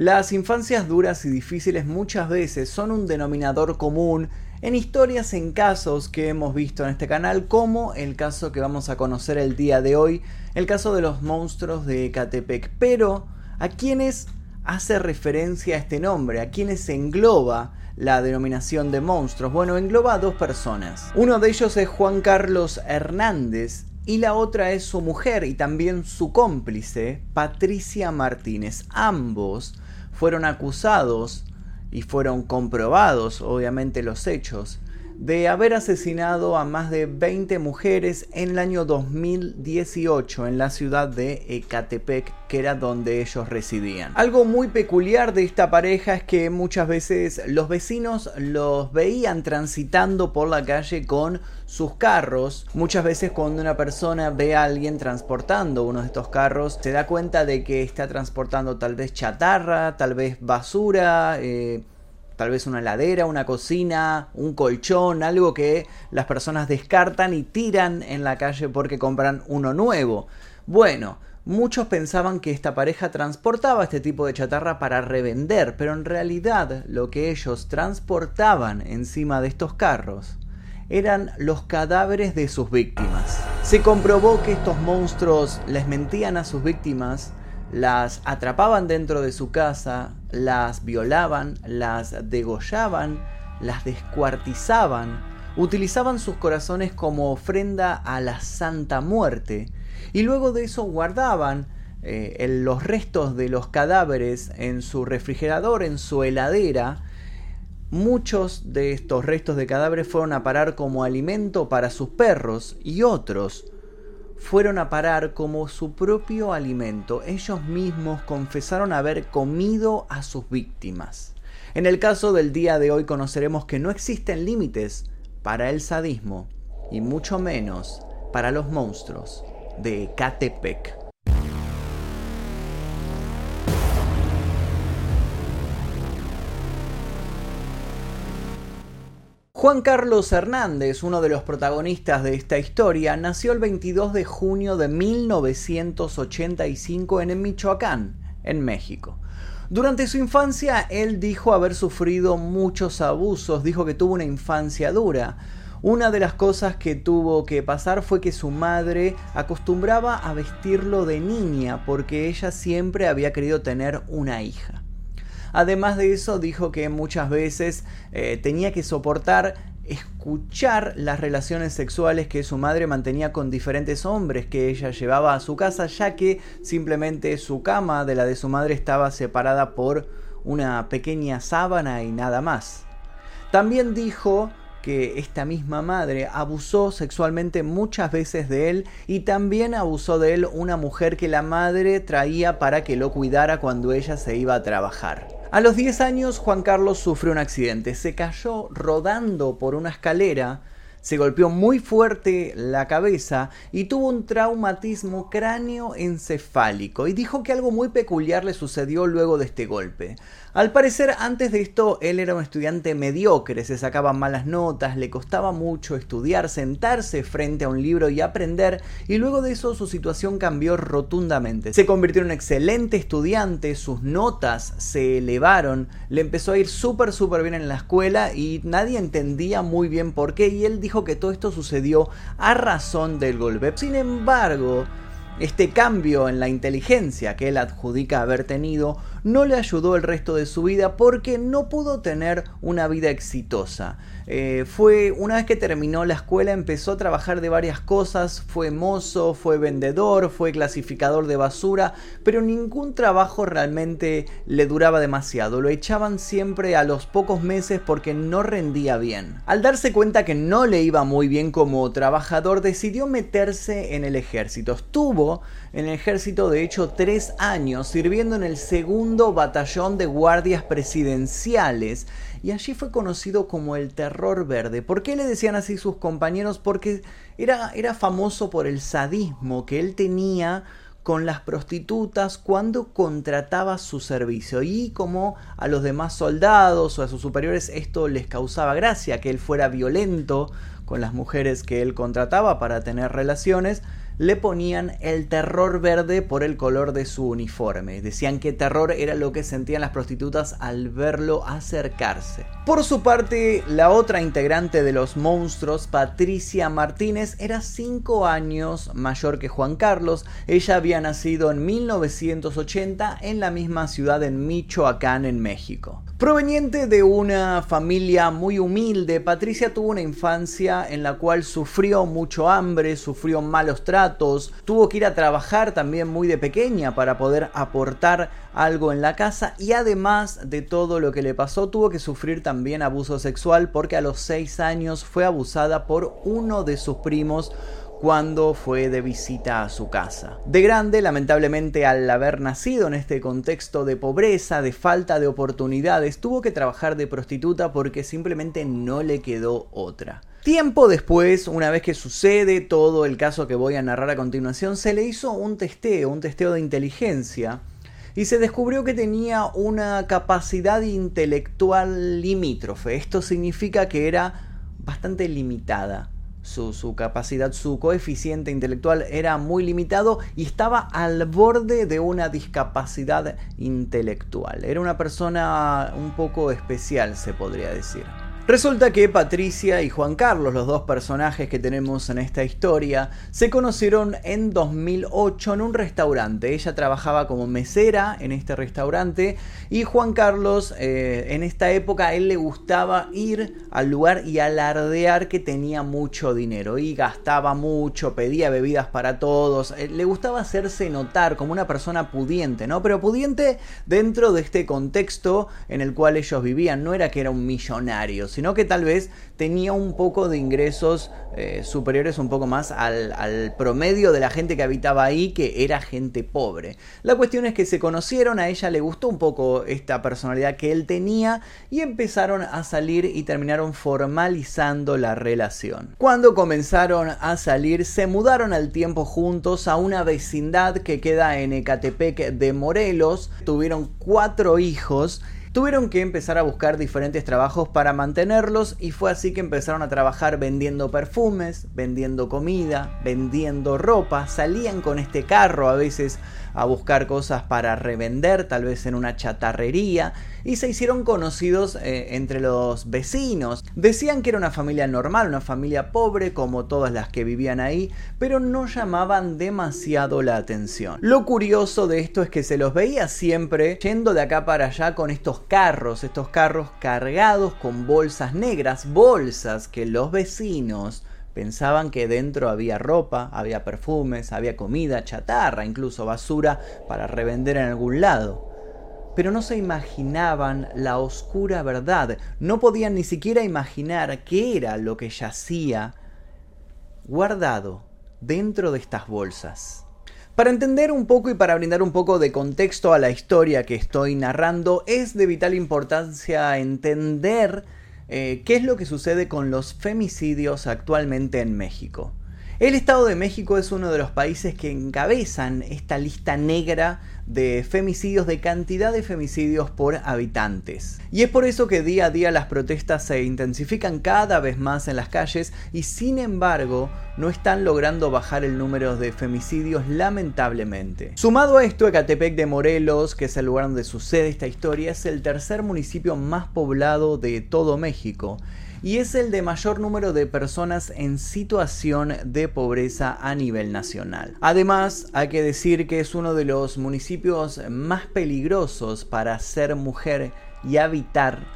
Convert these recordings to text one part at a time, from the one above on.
Las infancias duras y difíciles muchas veces son un denominador común en historias, en casos que hemos visto en este canal, como el caso que vamos a conocer el día de hoy, el caso de los monstruos de Catepec. Pero, ¿a quiénes hace referencia este nombre? ¿A quiénes engloba la denominación de monstruos? Bueno, engloba a dos personas. Uno de ellos es Juan Carlos Hernández, y la otra es su mujer y también su cómplice, Patricia Martínez. Ambos fueron acusados y fueron comprobados, obviamente, los hechos de haber asesinado a más de 20 mujeres en el año 2018 en la ciudad de Ecatepec, que era donde ellos residían. Algo muy peculiar de esta pareja es que muchas veces los vecinos los veían transitando por la calle con sus carros. Muchas veces cuando una persona ve a alguien transportando uno de estos carros, se da cuenta de que está transportando tal vez chatarra, tal vez basura, eh, tal vez una ladera, una cocina, un colchón, algo que las personas descartan y tiran en la calle porque compran uno nuevo. Bueno, muchos pensaban que esta pareja transportaba este tipo de chatarra para revender, pero en realidad lo que ellos transportaban encima de estos carros eran los cadáveres de sus víctimas. Se comprobó que estos monstruos les mentían a sus víctimas las atrapaban dentro de su casa, las violaban, las degollaban, las descuartizaban, utilizaban sus corazones como ofrenda a la Santa Muerte y luego de eso guardaban eh, los restos de los cadáveres en su refrigerador, en su heladera. Muchos de estos restos de cadáveres fueron a parar como alimento para sus perros y otros fueron a parar como su propio alimento. Ellos mismos confesaron haber comido a sus víctimas. En el caso del día de hoy conoceremos que no existen límites para el sadismo y mucho menos para los monstruos de Catepec. Juan Carlos Hernández, uno de los protagonistas de esta historia, nació el 22 de junio de 1985 en Michoacán, en México. Durante su infancia, él dijo haber sufrido muchos abusos, dijo que tuvo una infancia dura. Una de las cosas que tuvo que pasar fue que su madre acostumbraba a vestirlo de niña porque ella siempre había querido tener una hija. Además de eso, dijo que muchas veces eh, tenía que soportar escuchar las relaciones sexuales que su madre mantenía con diferentes hombres que ella llevaba a su casa, ya que simplemente su cama de la de su madre estaba separada por una pequeña sábana y nada más. También dijo que esta misma madre abusó sexualmente muchas veces de él y también abusó de él una mujer que la madre traía para que lo cuidara cuando ella se iba a trabajar. A los 10 años Juan Carlos sufrió un accidente, se cayó rodando por una escalera, se golpeó muy fuerte la cabeza y tuvo un traumatismo cráneo-encefálico y dijo que algo muy peculiar le sucedió luego de este golpe. Al parecer, antes de esto, él era un estudiante mediocre, se sacaba malas notas, le costaba mucho estudiar, sentarse frente a un libro y aprender, y luego de eso su situación cambió rotundamente. Se convirtió en un excelente estudiante, sus notas se elevaron, le empezó a ir súper, súper bien en la escuela y nadie entendía muy bien por qué, y él dijo que todo esto sucedió a razón del golpe. Sin embargo, este cambio en la inteligencia que él adjudica haber tenido no le ayudó el resto de su vida porque no pudo tener una vida exitosa. Eh, fue una vez que terminó la escuela empezó a trabajar de varias cosas, fue mozo, fue vendedor, fue clasificador de basura, pero ningún trabajo realmente le duraba demasiado, lo echaban siempre a los pocos meses porque no rendía bien. Al darse cuenta que no le iba muy bien como trabajador, decidió meterse en el ejército. Estuvo en el ejército de hecho tres años sirviendo en el segundo batallón de guardias presidenciales y allí fue conocido como el terror verde. ¿Por qué le decían así sus compañeros? Porque era, era famoso por el sadismo que él tenía con las prostitutas cuando contrataba su servicio y como a los demás soldados o a sus superiores esto les causaba gracia que él fuera violento con las mujeres que él contrataba para tener relaciones le ponían el terror verde por el color de su uniforme. Decían que terror era lo que sentían las prostitutas al verlo acercarse. Por su parte, la otra integrante de los monstruos, Patricia Martínez, era 5 años mayor que Juan Carlos. Ella había nacido en 1980 en la misma ciudad en Michoacán, en México. Proveniente de una familia muy humilde, Patricia tuvo una infancia en la cual sufrió mucho hambre, sufrió malos tratos, tuvo que ir a trabajar también muy de pequeña para poder aportar algo en la casa y además de todo lo que le pasó tuvo que sufrir también abuso sexual porque a los 6 años fue abusada por uno de sus primos cuando fue de visita a su casa. De grande, lamentablemente al haber nacido en este contexto de pobreza, de falta de oportunidades, tuvo que trabajar de prostituta porque simplemente no le quedó otra. Tiempo después, una vez que sucede todo el caso que voy a narrar a continuación, se le hizo un testeo, un testeo de inteligencia, y se descubrió que tenía una capacidad intelectual limítrofe. Esto significa que era bastante limitada su, capacidad, su coeficiente intelectual era muy limitado y estaba al borde de una discapacidad intelectual. Era una persona un poco especial, se podría decir. Resulta que Patricia y Juan Carlos, los dos personajes que tenemos en esta historia, se conocieron en 2008 en un restaurante. Ella trabajaba como mesera en este restaurante y Juan Carlos eh, en esta época él le gustaba ir al lugar y alardear que tenía mucho dinero y gastaba mucho, pedía bebidas para todos, eh, le gustaba hacerse notar como una persona pudiente, ¿no? Pero pudiente dentro de este contexto en el cual ellos vivían, no era que era un millonario, que tal vez tenía un poco de ingresos eh, superiores un poco más al, al, promedio de la gente que habitaba ahí, que era gente pobre. La cuestión es que se conocieron, a ella le gustó un poco esta personalidad que él tenía y empezaron a salir y terminaron formalizando la relación. Cuando comenzaron a salir, se mudaron al tiempo juntos a una vecindad que queda en Ecatepec de Morelos, tuvieron cuatro hijos, Tuvieron que empezar a buscar diferentes trabajos para mantenerlos y fue así que empezaron a trabajar vendiendo perfumes, vendiendo comida, vendiendo ropa, salían con este carro a veces a buscar cosas para revender, tal vez en una chatarrería, y se hicieron conocidos eh, entre los vecinos. Decían que era una familia normal, una familia pobre como todas las que vivían ahí, pero no llamaban demasiado la atención. Lo curioso de esto es que se los veía siempre yendo de acá para allá con estos carros, estos carros cargados con bolsas negras, bolsas que los vecinos Pensaban que dentro había ropa, había perfumes, había comida, chatarra, incluso basura para revender en algún lado. Pero no se imaginaban la oscura verdad, no podían ni siquiera imaginar qué era lo que yacía guardado dentro de estas bolsas. Para entender un poco y para brindar un poco de contexto a la historia que estoy narrando, es de vital importancia entender eh, qué es lo que sucede con los femicidios actualmente en México. El Estado de México es uno de los países que encabezan esta lista negra de femicidios, de cantidad de femicidios por habitantes. Y es por eso que día a día las protestas se intensifican cada vez más en las calles y sin embargo no están logrando bajar el número de femicidios lamentablemente. Sumado a esto, Ecatepec de Morelos, que es el lugar donde sucede esta historia, es el tercer municipio más poblado de todo México y es el de mayor número de personas en situación de pobreza a nivel nacional. Además, hay que decir que es uno de los municipios más peligrosos para ser mujer y habitar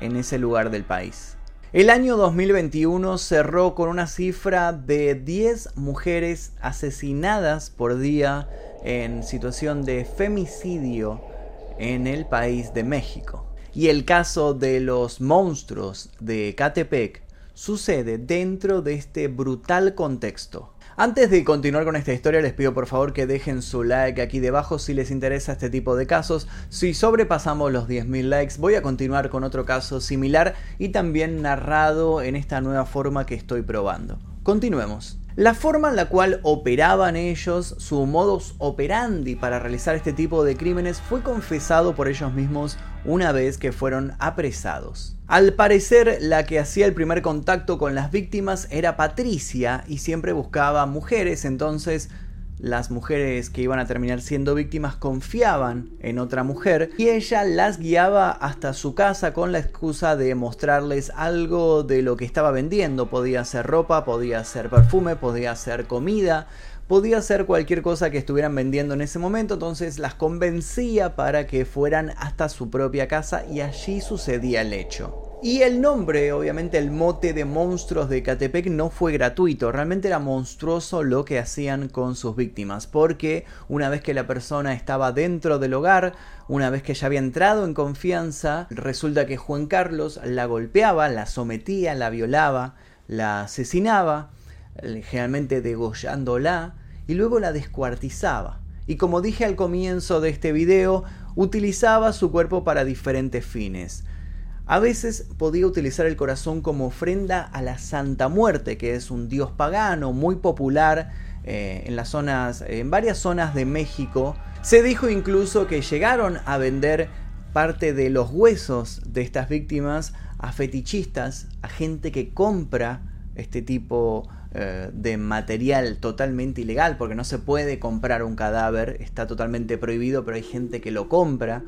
en ese lugar del país. El año 2021 cerró con una cifra de 10 mujeres asesinadas por día en situación de femicidio en el país de México. Y el caso de los monstruos de Catepec sucede dentro de este brutal contexto. Antes de continuar con esta historia les pido por favor que dejen su like aquí debajo si les interesa este tipo de casos. Si sobrepasamos los 10.000 likes voy a continuar con otro caso similar y también narrado en esta nueva forma que estoy probando. Continuemos. La forma en la cual operaban ellos, su modus operandi para realizar este tipo de crímenes fue confesado por ellos mismos una vez que fueron apresados. Al parecer, la que hacía el primer contacto con las víctimas era Patricia y siempre buscaba mujeres, entonces las mujeres que iban a terminar siendo víctimas confiaban en otra mujer y ella las guiaba hasta su casa con la excusa de mostrarles algo de lo que estaba vendiendo. Podía ser ropa, podía ser perfume, podía ser comida, podía ser cualquier cosa que estuvieran vendiendo en ese momento, entonces las convencía para que fueran hasta su propia casa y allí sucedía el hecho. Y el nombre, obviamente el mote de monstruos de Catepec no fue gratuito, realmente era monstruoso lo que hacían con sus víctimas, porque una vez que la persona estaba dentro del hogar, una vez que ya había entrado en confianza, resulta que Juan Carlos la golpeaba, la sometía, la violaba, la asesinaba, eh, generalmente degollándola, y luego la descuartizaba. Y como dije al comienzo de este video, utilizaba su cuerpo para diferentes fines a veces podía utilizar el corazón como ofrenda a la Santa Muerte, que es un dios pagano muy popular eh, en las zonas, en varias zonas de México. Se dijo incluso que llegaron a vender parte de los huesos de estas víctimas a fetichistas, a gente que compra este tipo eh, de material totalmente ilegal, porque no se puede comprar un cadáver, está totalmente prohibido, pero hay gente que lo compra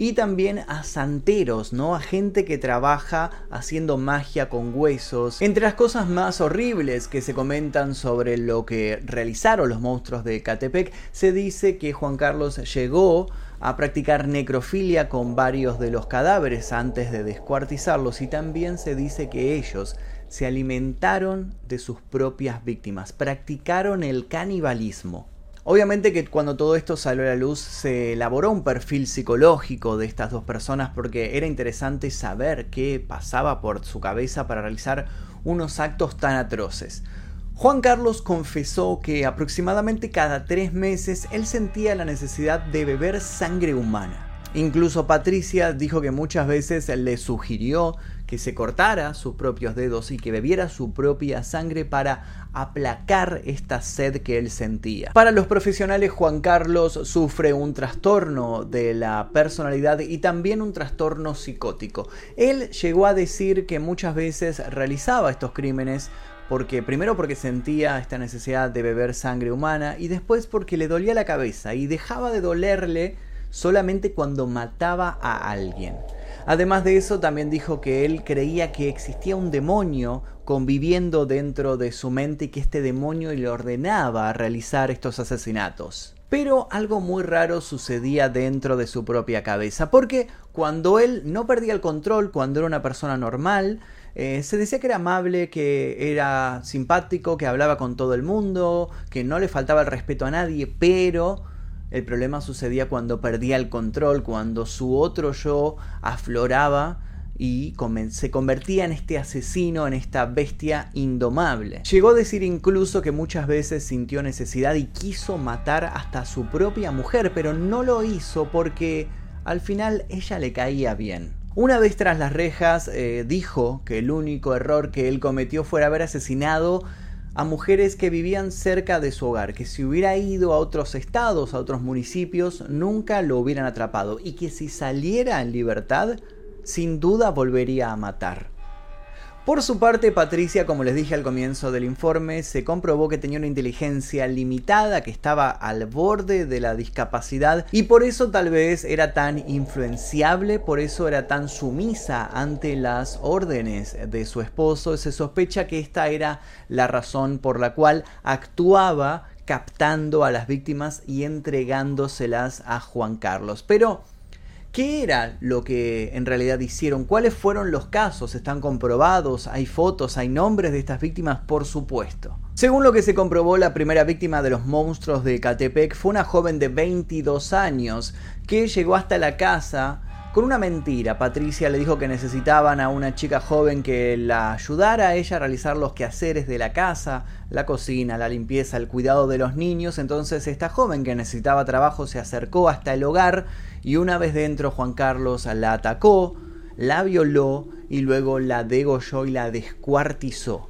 y también a santeros, ¿no? A gente que trabaja haciendo magia con huesos. Entre las cosas más horribles que se comentan sobre lo que realizaron los monstruos de Catepec, se dice que Juan Carlos llegó a practicar necrofilia con varios de los cadáveres antes de descuartizarlos y también se dice que ellos se alimentaron de sus propias víctimas, practicaron el canibalismo. Obviamente que cuando todo esto salió a la luz se elaboró un perfil psicológico de estas dos personas porque era interesante saber qué pasaba por su cabeza para realizar unos actos tan atroces. Juan Carlos confesó que aproximadamente cada tres meses él sentía la necesidad de beber sangre humana. Incluso Patricia dijo que muchas veces le sugirió que se cortara sus propios dedos y que bebiera su propia sangre para aplacar esta sed que él sentía. Para los profesionales, Juan Carlos sufre un trastorno de la personalidad y también un trastorno psicótico. Él llegó a decir que muchas veces realizaba estos crímenes porque primero porque sentía esta necesidad de beber sangre humana y después porque le dolía la cabeza y dejaba de dolerle solamente cuando mataba a alguien. Además de eso, también dijo que él creía que existía un demonio conviviendo dentro de su mente y que este demonio le ordenaba realizar estos asesinatos. Pero algo muy raro sucedía dentro de su propia cabeza, porque cuando él no perdía el control, cuando era una persona normal, eh, se decía que era amable, que era simpático, que hablaba con todo el mundo, que no le faltaba el respeto a nadie, pero el problema sucedía cuando perdía el control, cuando su otro yo afloraba y se convertía en este asesino, en esta bestia indomable. Llegó a decir incluso que muchas veces sintió necesidad y quiso matar hasta a su propia mujer, pero no lo hizo porque al final ella le caía bien. Una vez tras las rejas eh, dijo que el único error que él cometió fue haber asesinado a mujeres que vivían cerca de su hogar, que si hubiera ido a otros estados, a otros municipios, nunca lo hubieran atrapado y que si saliera en libertad, sin duda volvería a matar. Por su parte, Patricia, como les dije al comienzo del informe, se comprobó que tenía una inteligencia limitada, que estaba al borde de la discapacidad y por eso tal vez era tan influenciable, por eso era tan sumisa ante las órdenes de su esposo. Se sospecha que esta era la razón por la cual actuaba captando a las víctimas y entregándoselas a Juan Carlos. Pero ¿Qué era lo que en realidad hicieron? ¿Cuáles fueron los casos? ¿Están comprobados? ¿Hay fotos? ¿Hay nombres de estas víctimas? Por supuesto. Según lo que se comprobó, la primera víctima de los monstruos de Catepec fue una joven de 22 años que llegó hasta la casa con una mentira. Patricia le dijo que necesitaban a una chica joven que la ayudara a ella a realizar los quehaceres de la casa, la cocina, la limpieza, el cuidado de los niños. Entonces esta joven que necesitaba trabajo se acercó hasta el hogar y una vez dentro Juan Carlos la atacó, la violó y luego la degolló y la descuartizó.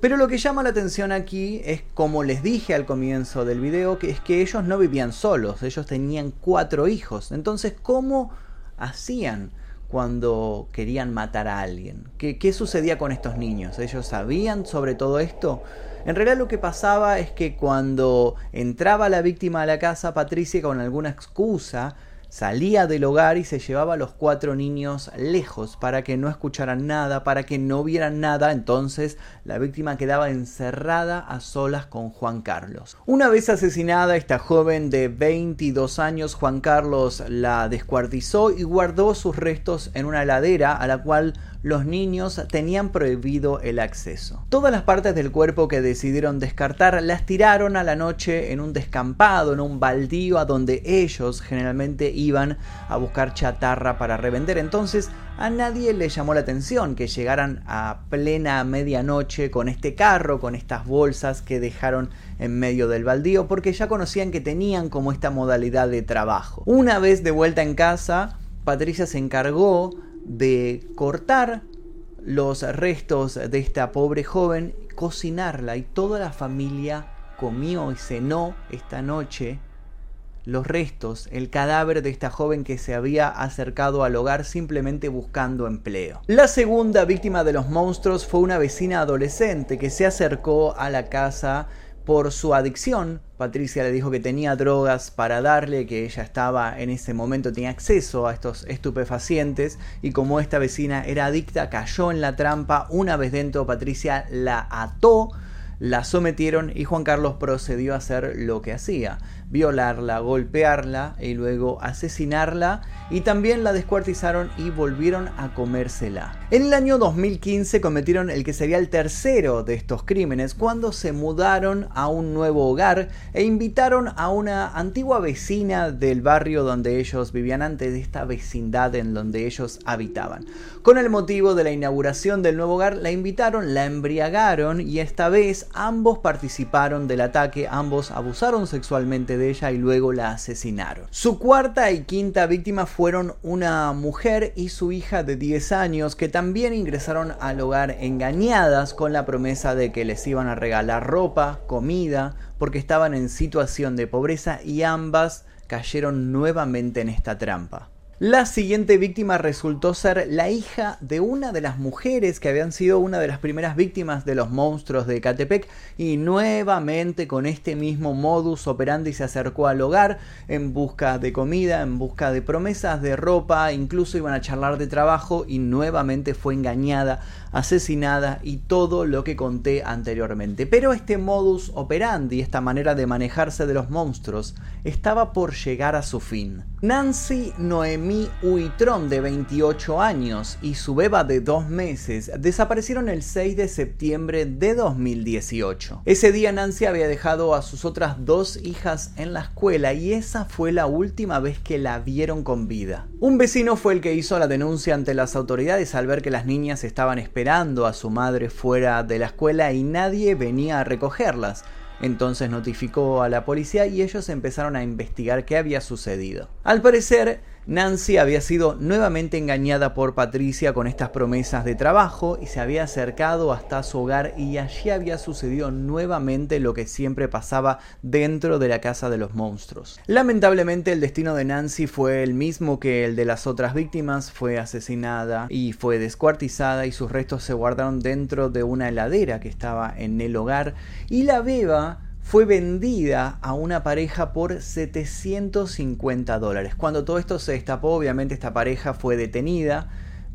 Pero lo que llama la atención aquí es, como les dije al comienzo del video, que es que ellos no vivían solos, ellos tenían cuatro hijos. Entonces, ¿cómo hacían cuando querían matar a alguien? ¿Qué, qué sucedía con estos niños? ¿Ellos sabían sobre todo esto? En realidad lo que pasaba es que cuando entraba la víctima a la casa, Patricia con alguna excusa salía del hogar y se llevaba a los cuatro niños lejos para que no escucharan nada, para que no vieran nada, entonces la víctima quedaba encerrada a solas con Juan Carlos. Una vez asesinada esta joven de 22 años, Juan Carlos la descuartizó y guardó sus restos en una ladera a la cual los niños tenían prohibido el acceso. Todas las partes del cuerpo que decidieron descartar las tiraron a la noche en un descampado, en un baldío a donde ellos generalmente iban a buscar chatarra para revender. Entonces a nadie le llamó la atención que llegaran a plena medianoche con este carro, con estas bolsas que dejaron en medio del baldío, porque ya conocían que tenían como esta modalidad de trabajo. Una vez de vuelta en casa, Patricia se encargó de cortar los restos de esta pobre joven, cocinarla y toda la familia comió y cenó esta noche los restos, el cadáver de esta joven que se había acercado al hogar simplemente buscando empleo. La segunda víctima de los monstruos fue una vecina adolescente que se acercó a la casa por su adicción. Patricia le dijo que tenía drogas para darle, que ella estaba en ese momento, tenía acceso a estos estupefacientes y como esta vecina era adicta, cayó en la trampa. Una vez dentro, Patricia la ató, la sometieron y Juan Carlos procedió a hacer lo que hacía violarla, golpearla y luego asesinarla y también la descuartizaron y volvieron a comérsela. En el año 2015 cometieron el que sería el tercero de estos crímenes cuando se mudaron a un nuevo hogar e invitaron a una antigua vecina del barrio donde ellos vivían antes de esta vecindad en donde ellos habitaban. Con el motivo de la inauguración del nuevo hogar la invitaron, la embriagaron y esta vez ambos participaron del ataque, ambos abusaron sexualmente de ella y luego la asesinaron. Su cuarta y quinta víctima fueron una mujer y su hija de 10 años que también ingresaron al hogar engañadas con la promesa de que les iban a regalar ropa, comida, porque estaban en situación de pobreza y ambas cayeron nuevamente en esta trampa. La siguiente víctima resultó ser la hija de una de las mujeres que habían sido una de las primeras víctimas de los monstruos de Catepec y nuevamente con este mismo modus operandi se acercó al hogar en busca de comida, en busca de promesas de ropa, incluso iban a charlar de trabajo y nuevamente fue engañada, asesinada y todo lo que conté anteriormente. Pero este modus operandi, esta manera de manejarse de los monstruos, estaba por llegar a su fin. Nancy Noemí Uitron, de 28 años, y su beba de 2 meses desaparecieron el 6 de septiembre de 2018. Ese día Nancy había dejado a sus otras dos hijas en la escuela y esa fue la última vez que la vieron con vida. Un vecino fue el que hizo la denuncia ante las autoridades al ver que las niñas estaban esperando a su madre fuera de la escuela y nadie venía a recogerlas. Entonces notificó a la policía y ellos empezaron a investigar qué había sucedido. Al parecer, Nancy había sido nuevamente engañada por Patricia con estas promesas de trabajo y se había acercado hasta su hogar y allí había sucedido nuevamente lo que siempre pasaba dentro de la casa de los monstruos. Lamentablemente el destino de Nancy fue el mismo que el de las otras víctimas, fue asesinada y fue descuartizada y sus restos se guardaron dentro de una heladera que estaba en el hogar y la beba fue vendida a una pareja por 750 dólares. Cuando todo esto se destapó, obviamente esta pareja fue detenida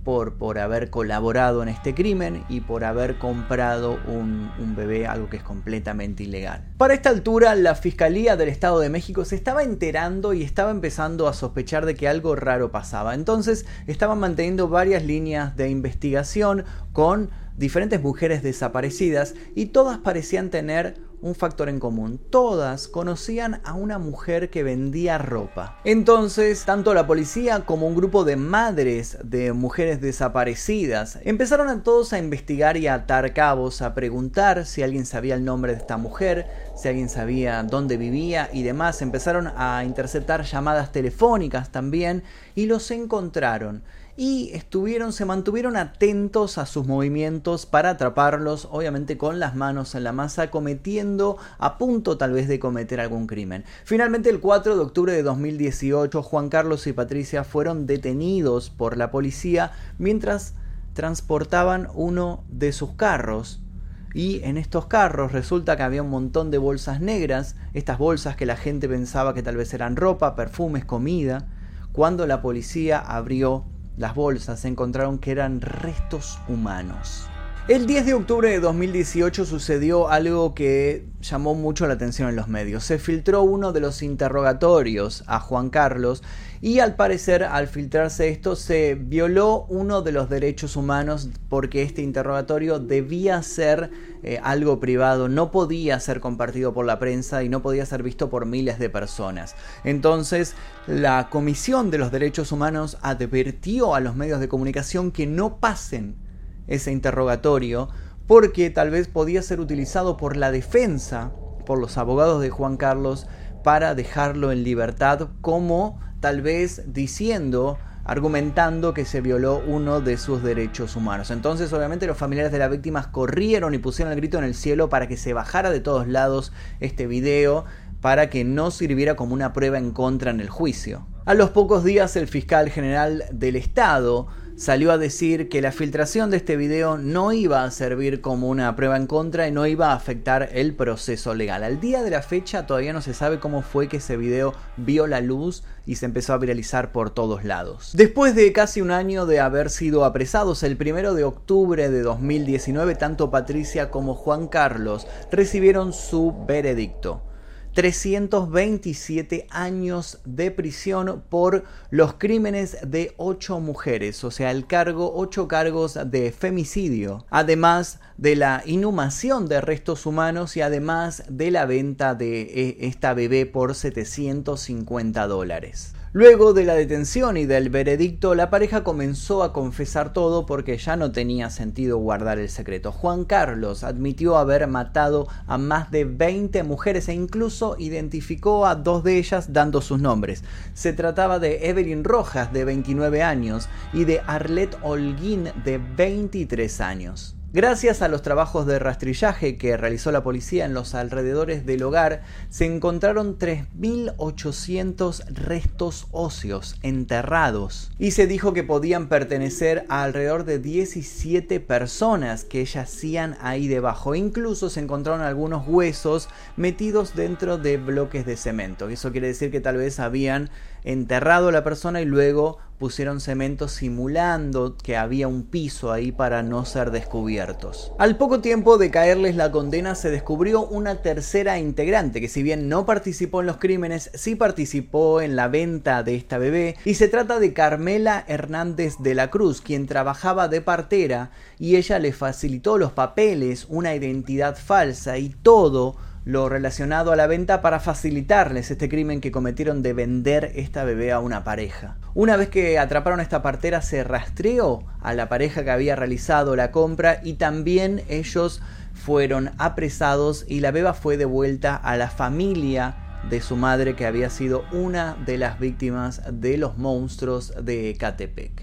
por, por haber colaborado en este crimen y por haber comprado un, un, bebé, algo que es completamente ilegal. Para esta altura, la Fiscalía del Estado de México se estaba enterando y estaba empezando a sospechar de que algo raro pasaba. Entonces, estaban manteniendo varias líneas de investigación con diferentes mujeres desaparecidas y todas parecían tener un factor en común. Todas conocían a una mujer que vendía ropa. Entonces, tanto la policía como un grupo de madres de mujeres desaparecidas empezaron a todos a investigar y a atar cabos, a preguntar si alguien sabía el nombre de esta mujer, si alguien sabía dónde vivía y demás. Empezaron a interceptar llamadas telefónicas también y los encontraron y estuvieron, se mantuvieron atentos a sus movimientos para atraparlos, obviamente con las manos en la masa, cometiendo a punto tal vez de cometer algún crimen. Finalmente el 4 de octubre de 2018 Juan Carlos y Patricia fueron detenidos por la policía mientras transportaban uno de sus carros y en estos carros resulta que había un montón de bolsas negras, estas bolsas que la gente pensaba que tal vez eran ropa, perfumes, comida. Cuando la policía abrió las bolsas se encontraron que eran restos humanos. El 10 de octubre de 2018 sucedió algo que llamó mucho la atención en los medios. Se filtró uno de los interrogatorios a Juan Carlos y al parecer al filtrarse esto se violó uno de los derechos humanos porque este interrogatorio debía ser eh, algo privado, no podía ser compartido por la prensa y no podía ser visto por miles de personas. Entonces la Comisión de los Derechos Humanos advirtió a los medios de comunicación que no pasen ese interrogatorio porque tal vez podía ser utilizado por la defensa, por los abogados de Juan Carlos, para dejarlo en libertad como tal vez diciendo argumentando que se violó uno de sus derechos humanos. Entonces, obviamente, los familiares de las víctimas corrieron y pusieron el grito en el cielo para que se bajara de todos lados este video, para que no sirviera como una prueba en contra en el juicio. A los pocos días, el fiscal general del Estado salió a decir que la filtración de este video no iba a servir como una prueba en contra y no iba a afectar el proceso legal. Al día de la fecha todavía no se sabe cómo fue que ese video vio la luz y se empezó a viralizar por todos lados. Después de casi un año de haber sido apresados, el primero de octubre de 2019, tanto Patricia como Juan Carlos recibieron su veredicto. 327 años de prisión por los crímenes de 8 mujeres, o sea, el cargo, 8 cargos de femicidio, además de la inhumación de restos humanos y además de la venta de eh, esta bebé por 750 dólares. Luego de la detención y del veredicto, la pareja comenzó a confesar todo porque ya no tenía sentido guardar el secreto. Juan Carlos admitió haber matado a más de 20 mujeres e incluso identificó a dos de ellas dando sus nombres. Se trataba de Evelyn Rojas, de 29 años, y de Arlette Holguín, de 23 años. Gracias a los trabajos de rastrillaje que realizó la policía en los alrededores del hogar, se encontraron 3.800 restos óseos enterrados y se dijo que podían pertenecer a alrededor de 17 personas que yacían ahí debajo. Incluso se encontraron algunos huesos metidos dentro de bloques de cemento. Eso quiere decir que tal vez habían enterrado a la persona y luego pusieron cemento simulando que había un piso ahí para no ser descubiertos. Al poco tiempo de caerles la condena se descubrió una tercera integrante que si bien no participó en los crímenes, sí participó en la venta de esta bebé y se trata de Carmela Hernández de la Cruz, quien trabajaba de partera y ella le facilitó los papeles, una identidad falsa y todo lo relacionado a la venta para facilitarles este crimen que cometieron de vender esta bebé a una pareja. Una vez que atraparon a esta partera se rastreó a la pareja que había realizado la compra y también ellos fueron apresados y la beba fue devuelta a la familia de su madre que había sido una de las víctimas de los monstruos de Catepec.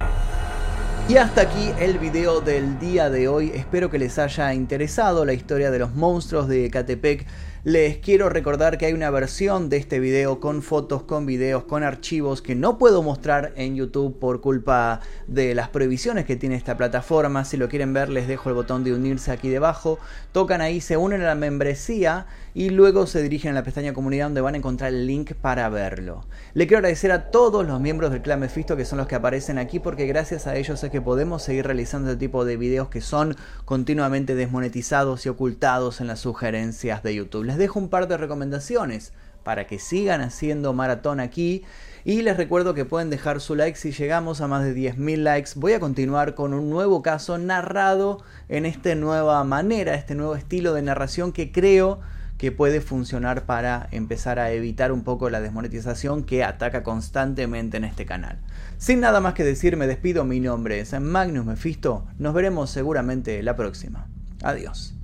Y hasta aquí el video del día de hoy. Espero que les haya interesado la historia de los monstruos de Catepec. Les quiero recordar que hay una versión de este video con fotos, con videos, con archivos que no puedo mostrar en YouTube por culpa de las prohibiciones que tiene esta plataforma. Si lo quieren ver les dejo el botón de unirse aquí debajo. Tocan ahí, se unen a la membresía y luego se dirigen a la pestaña comunidad donde van a encontrar el link para verlo. Le quiero agradecer a todos los miembros del clan Mephisto que son los que aparecen aquí porque gracias a ellos es que podemos seguir realizando este tipo de videos que son continuamente desmonetizados y ocultados en las sugerencias de YouTube. Dejo un par de recomendaciones para que sigan haciendo maratón aquí. Y les recuerdo que pueden dejar su like si llegamos a más de 10.000 likes. Voy a continuar con un nuevo caso narrado en esta nueva manera, este nuevo estilo de narración que creo que puede funcionar para empezar a evitar un poco la desmonetización que ataca constantemente en este canal. Sin nada más que decir, me despido. Mi nombre es Magnus Mephisto. Nos veremos seguramente la próxima. Adiós.